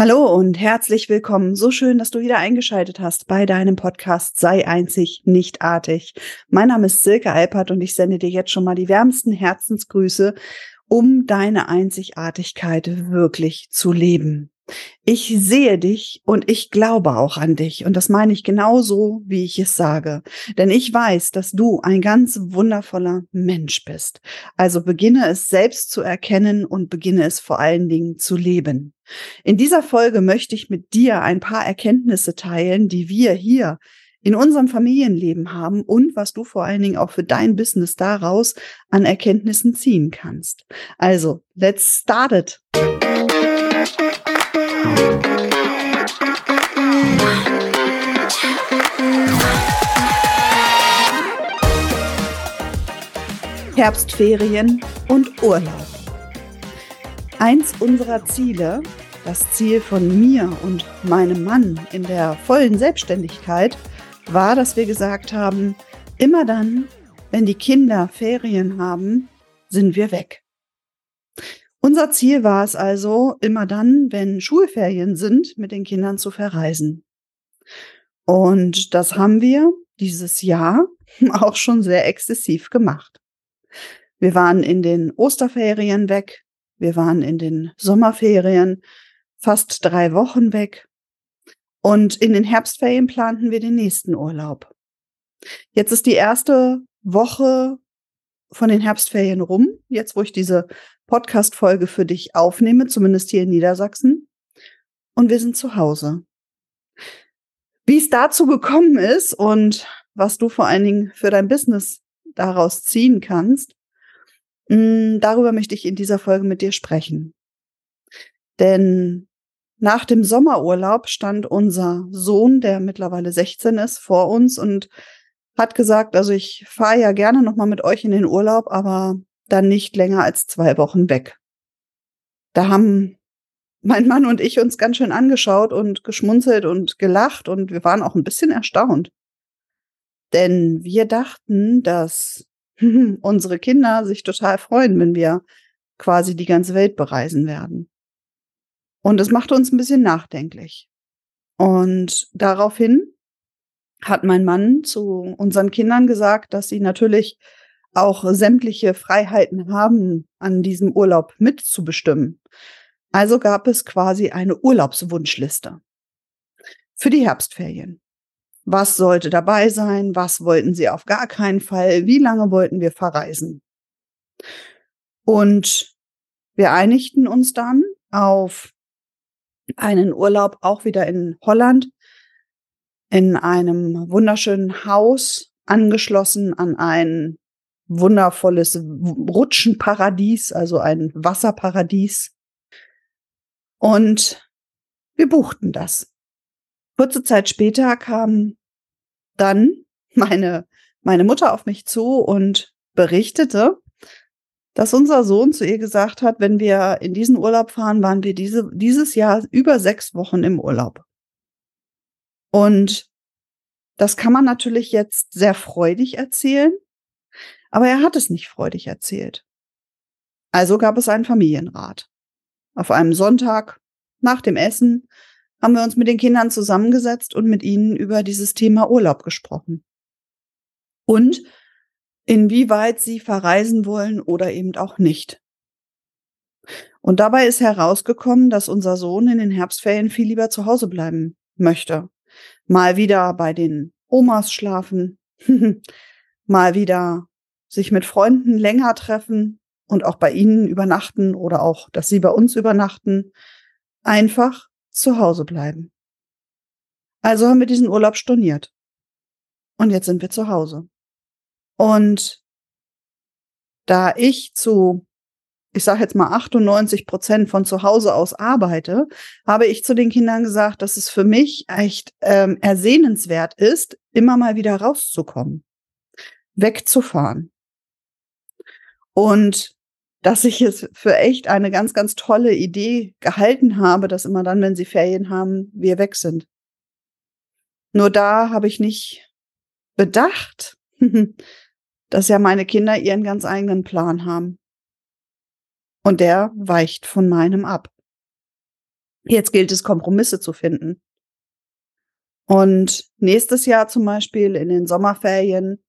Hallo und herzlich willkommen. So schön, dass du wieder eingeschaltet hast bei deinem Podcast Sei einzig, nicht artig. Mein Name ist Silke Alpert und ich sende dir jetzt schon mal die wärmsten Herzensgrüße, um deine Einzigartigkeit wirklich zu leben. Ich sehe dich und ich glaube auch an dich. Und das meine ich genauso, wie ich es sage. Denn ich weiß, dass du ein ganz wundervoller Mensch bist. Also beginne es selbst zu erkennen und beginne es vor allen Dingen zu leben. In dieser Folge möchte ich mit dir ein paar Erkenntnisse teilen, die wir hier in unserem Familienleben haben und was du vor allen Dingen auch für dein Business daraus an Erkenntnissen ziehen kannst. Also, let's start it. Herbstferien und Urlaub. Eins unserer Ziele, das Ziel von mir und meinem Mann in der vollen Selbstständigkeit, war, dass wir gesagt haben, immer dann, wenn die Kinder Ferien haben, sind wir weg. Unser Ziel war es also, immer dann, wenn Schulferien sind, mit den Kindern zu verreisen. Und das haben wir dieses Jahr auch schon sehr exzessiv gemacht. Wir waren in den Osterferien weg, wir waren in den Sommerferien fast drei Wochen weg und in den Herbstferien planten wir den nächsten Urlaub. Jetzt ist die erste Woche von den Herbstferien rum, jetzt wo ich diese Podcast-Folge für dich aufnehme, zumindest hier in Niedersachsen. Und wir sind zu Hause. Wie es dazu gekommen ist und was du vor allen Dingen für dein Business daraus ziehen kannst, mm, darüber möchte ich in dieser Folge mit dir sprechen. Denn nach dem Sommerurlaub stand unser Sohn, der mittlerweile 16 ist, vor uns und hat gesagt, also ich fahre ja gerne noch mal mit euch in den Urlaub, aber dann nicht länger als zwei Wochen weg. Da haben mein Mann und ich uns ganz schön angeschaut und geschmunzelt und gelacht und wir waren auch ein bisschen erstaunt. Denn wir dachten, dass unsere Kinder sich total freuen, wenn wir quasi die ganze Welt bereisen werden. Und das machte uns ein bisschen nachdenklich. Und daraufhin hat mein Mann zu unseren Kindern gesagt, dass sie natürlich auch sämtliche Freiheiten haben, an diesem Urlaub mitzubestimmen. Also gab es quasi eine Urlaubswunschliste für die Herbstferien. Was sollte dabei sein? Was wollten sie auf gar keinen Fall? Wie lange wollten wir verreisen? Und wir einigten uns dann auf einen Urlaub auch wieder in Holland in einem wunderschönen Haus angeschlossen an ein wundervolles Rutschenparadies, also ein Wasserparadies. Und wir buchten das. Kurze Zeit später kam dann meine, meine Mutter auf mich zu und berichtete, dass unser Sohn zu ihr gesagt hat, wenn wir in diesen Urlaub fahren, waren wir diese, dieses Jahr über sechs Wochen im Urlaub. Und das kann man natürlich jetzt sehr freudig erzählen, aber er hat es nicht freudig erzählt. Also gab es einen Familienrat. Auf einem Sonntag nach dem Essen haben wir uns mit den Kindern zusammengesetzt und mit ihnen über dieses Thema Urlaub gesprochen. Und inwieweit sie verreisen wollen oder eben auch nicht. Und dabei ist herausgekommen, dass unser Sohn in den Herbstferien viel lieber zu Hause bleiben möchte. Mal wieder bei den Omas schlafen, mal wieder sich mit Freunden länger treffen und auch bei ihnen übernachten oder auch, dass sie bei uns übernachten, einfach zu Hause bleiben. Also haben wir diesen Urlaub storniert. Und jetzt sind wir zu Hause. Und da ich zu, ich sage jetzt mal 98 Prozent von zu Hause aus arbeite, habe ich zu den Kindern gesagt, dass es für mich echt ähm, ersehnenswert ist, immer mal wieder rauszukommen, wegzufahren. Und dass ich es für echt eine ganz, ganz tolle Idee gehalten habe, dass immer dann, wenn sie Ferien haben, wir weg sind. Nur da habe ich nicht bedacht, dass ja meine Kinder ihren ganz eigenen Plan haben. Und der weicht von meinem ab. Jetzt gilt es, Kompromisse zu finden. Und nächstes Jahr zum Beispiel in den Sommerferien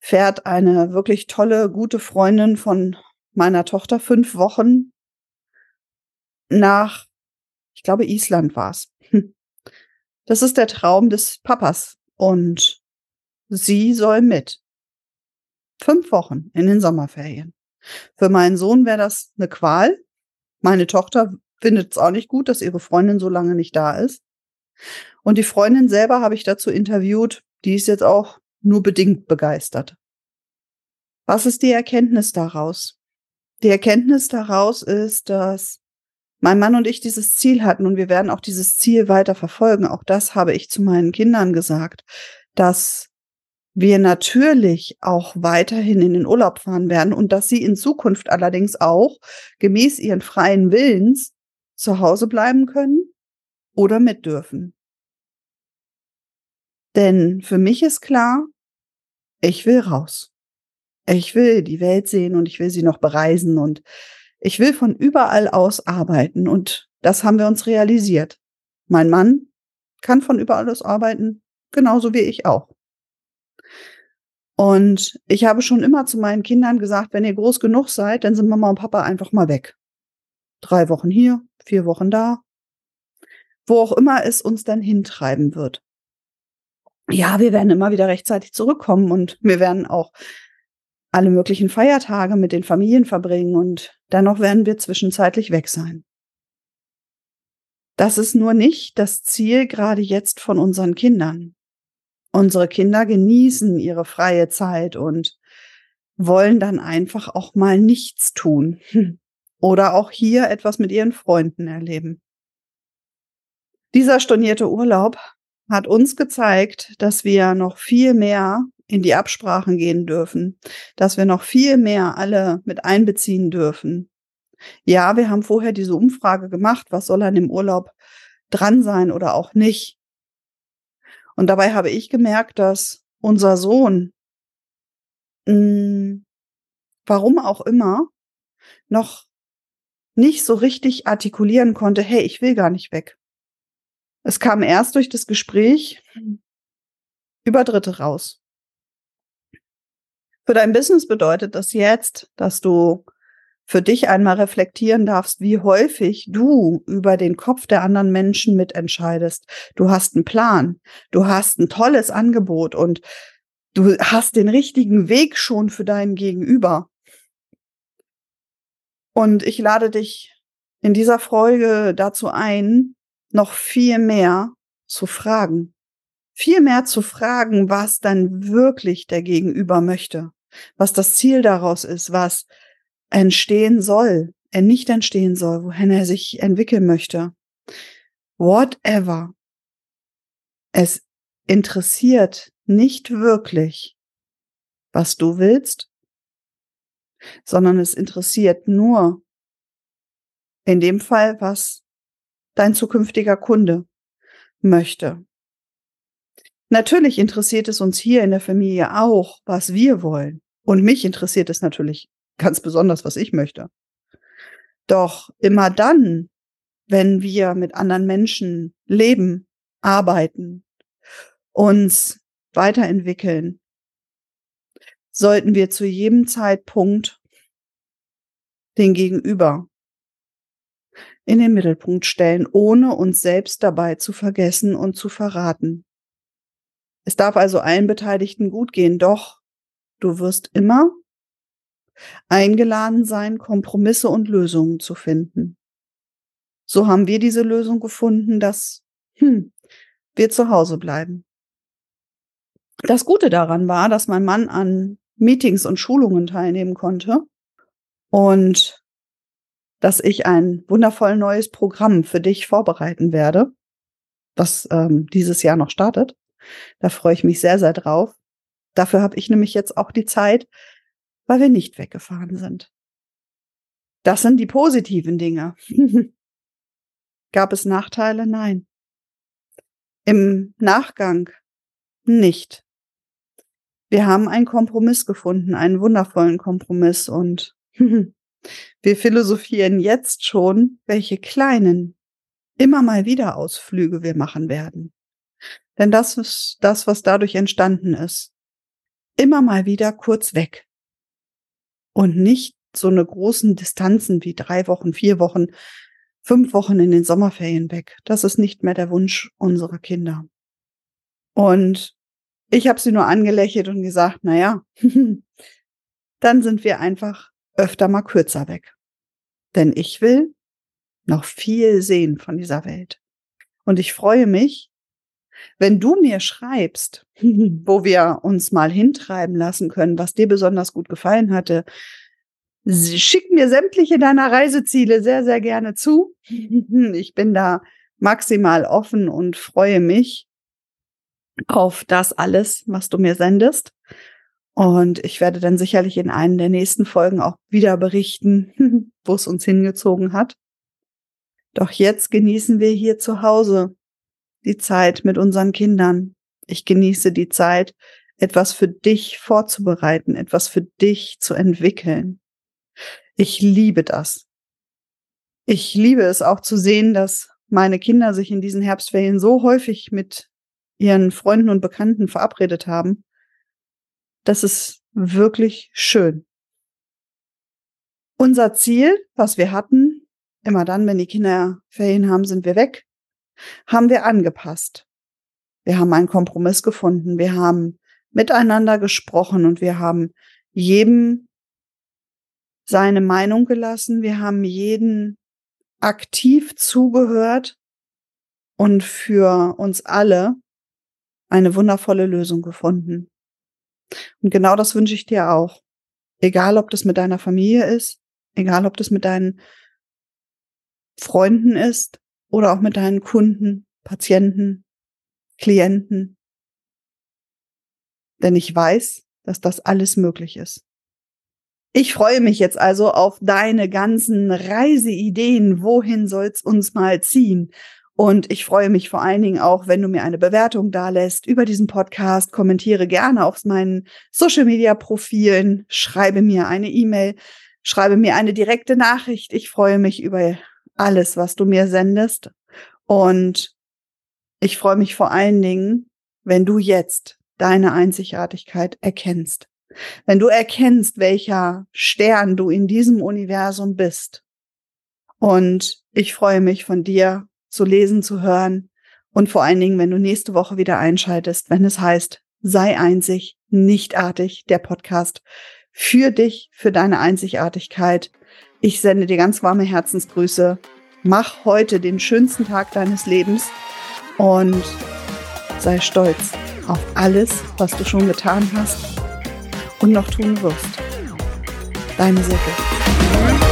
fährt eine wirklich tolle, gute Freundin von meiner Tochter fünf Wochen nach, ich glaube, Island war's. Das ist der Traum des Papas und sie soll mit. Fünf Wochen in den Sommerferien. Für meinen Sohn wäre das eine Qual. Meine Tochter findet es auch nicht gut, dass ihre Freundin so lange nicht da ist. Und die Freundin selber habe ich dazu interviewt, die ist jetzt auch nur bedingt begeistert. Was ist die Erkenntnis daraus? Die Erkenntnis daraus ist, dass mein Mann und ich dieses Ziel hatten und wir werden auch dieses Ziel weiter verfolgen. Auch das habe ich zu meinen Kindern gesagt, dass wir natürlich auch weiterhin in den Urlaub fahren werden und dass sie in Zukunft allerdings auch gemäß ihren freien Willens zu Hause bleiben können oder mit dürfen. Denn für mich ist klar, ich will raus. Ich will die Welt sehen und ich will sie noch bereisen und ich will von überall aus arbeiten und das haben wir uns realisiert. Mein Mann kann von überall aus arbeiten, genauso wie ich auch. Und ich habe schon immer zu meinen Kindern gesagt, wenn ihr groß genug seid, dann sind Mama und Papa einfach mal weg. Drei Wochen hier, vier Wochen da, wo auch immer es uns dann hintreiben wird. Ja, wir werden immer wieder rechtzeitig zurückkommen und wir werden auch alle möglichen Feiertage mit den Familien verbringen und dennoch werden wir zwischenzeitlich weg sein. Das ist nur nicht das Ziel gerade jetzt von unseren Kindern. Unsere Kinder genießen ihre freie Zeit und wollen dann einfach auch mal nichts tun oder auch hier etwas mit ihren Freunden erleben. Dieser stornierte Urlaub hat uns gezeigt, dass wir noch viel mehr in die Absprachen gehen dürfen, dass wir noch viel mehr alle mit einbeziehen dürfen. Ja, wir haben vorher diese Umfrage gemacht, was soll an dem Urlaub dran sein oder auch nicht. Und dabei habe ich gemerkt, dass unser Sohn, mh, hm, warum auch immer, noch nicht so richtig artikulieren konnte, hey, ich will gar nicht weg. Es kam erst durch das Gespräch über Dritte raus. Für dein Business bedeutet das jetzt, dass du für dich einmal reflektieren darfst, wie häufig du über den Kopf der anderen Menschen mitentscheidest. Du hast einen Plan, du hast ein tolles Angebot und du hast den richtigen Weg schon für deinen Gegenüber. Und ich lade dich in dieser Folge dazu ein, noch viel mehr zu fragen. Viel mehr zu fragen, was dann wirklich der Gegenüber möchte, was das Ziel daraus ist, was entstehen soll, er nicht entstehen soll, wohin er sich entwickeln möchte. Whatever. Es interessiert nicht wirklich, was du willst, sondern es interessiert nur in dem Fall, was dein zukünftiger Kunde möchte. Natürlich interessiert es uns hier in der Familie auch, was wir wollen. Und mich interessiert es natürlich ganz besonders, was ich möchte. Doch immer dann, wenn wir mit anderen Menschen leben, arbeiten, uns weiterentwickeln, sollten wir zu jedem Zeitpunkt den Gegenüber in den Mittelpunkt stellen, ohne uns selbst dabei zu vergessen und zu verraten. Es darf also allen Beteiligten gut gehen, doch du wirst immer eingeladen sein, Kompromisse und Lösungen zu finden. So haben wir diese Lösung gefunden, dass hm, wir zu Hause bleiben. Das Gute daran war, dass mein Mann an Meetings und Schulungen teilnehmen konnte und dass ich ein wundervoll neues Programm für dich vorbereiten werde, das ähm, dieses Jahr noch startet. Da freue ich mich sehr, sehr drauf. Dafür habe ich nämlich jetzt auch die Zeit, weil wir nicht weggefahren sind. Das sind die positiven Dinge. Gab es Nachteile? Nein. Im Nachgang nicht. Wir haben einen Kompromiss gefunden, einen wundervollen Kompromiss und wir philosophieren jetzt schon, welche kleinen immer mal wieder Ausflüge wir machen werden. Denn das ist das, was dadurch entstanden ist. Immer mal wieder kurz weg. Und nicht so eine großen Distanzen wie drei Wochen, vier Wochen, fünf Wochen in den Sommerferien weg. Das ist nicht mehr der Wunsch unserer Kinder. Und ich habe sie nur angelächelt und gesagt, na ja, dann sind wir einfach öfter mal kürzer weg. Denn ich will noch viel sehen von dieser Welt. Und ich freue mich, wenn du mir schreibst, wo wir uns mal hintreiben lassen können, was dir besonders gut gefallen hatte, schick mir sämtliche deiner Reiseziele sehr, sehr gerne zu. Ich bin da maximal offen und freue mich auf das alles, was du mir sendest. Und ich werde dann sicherlich in einen der nächsten Folgen auch wieder berichten, wo es uns hingezogen hat. Doch jetzt genießen wir hier zu Hause die Zeit mit unseren Kindern. Ich genieße die Zeit, etwas für dich vorzubereiten, etwas für dich zu entwickeln. Ich liebe das. Ich liebe es auch zu sehen, dass meine Kinder sich in diesen Herbstferien so häufig mit ihren Freunden und Bekannten verabredet haben. Das ist wirklich schön. Unser Ziel, was wir hatten, immer dann, wenn die Kinder Ferien haben, sind wir weg, haben wir angepasst. Wir haben einen Kompromiss gefunden. Wir haben miteinander gesprochen und wir haben jedem seine Meinung gelassen. Wir haben jeden aktiv zugehört und für uns alle eine wundervolle Lösung gefunden. Und genau das wünsche ich dir auch. Egal, ob das mit deiner Familie ist, egal, ob das mit deinen Freunden ist oder auch mit deinen Kunden, Patienten, Klienten. Denn ich weiß, dass das alles möglich ist. Ich freue mich jetzt also auf deine ganzen Reiseideen. Wohin soll's uns mal ziehen? Und ich freue mich vor allen Dingen auch, wenn du mir eine Bewertung da lässt über diesen Podcast. Kommentiere gerne auf meinen Social Media Profilen. Schreibe mir eine E-Mail. Schreibe mir eine direkte Nachricht. Ich freue mich über alles, was du mir sendest. Und ich freue mich vor allen Dingen, wenn du jetzt deine Einzigartigkeit erkennst. Wenn du erkennst, welcher Stern du in diesem Universum bist. Und ich freue mich von dir zu lesen, zu hören und vor allen Dingen, wenn du nächste Woche wieder einschaltest, wenn es heißt, sei einzig, nichtartig, der Podcast für dich, für deine Einzigartigkeit. Ich sende dir ganz warme Herzensgrüße. Mach heute den schönsten Tag deines Lebens und sei stolz auf alles, was du schon getan hast und noch tun wirst. Deine Silke.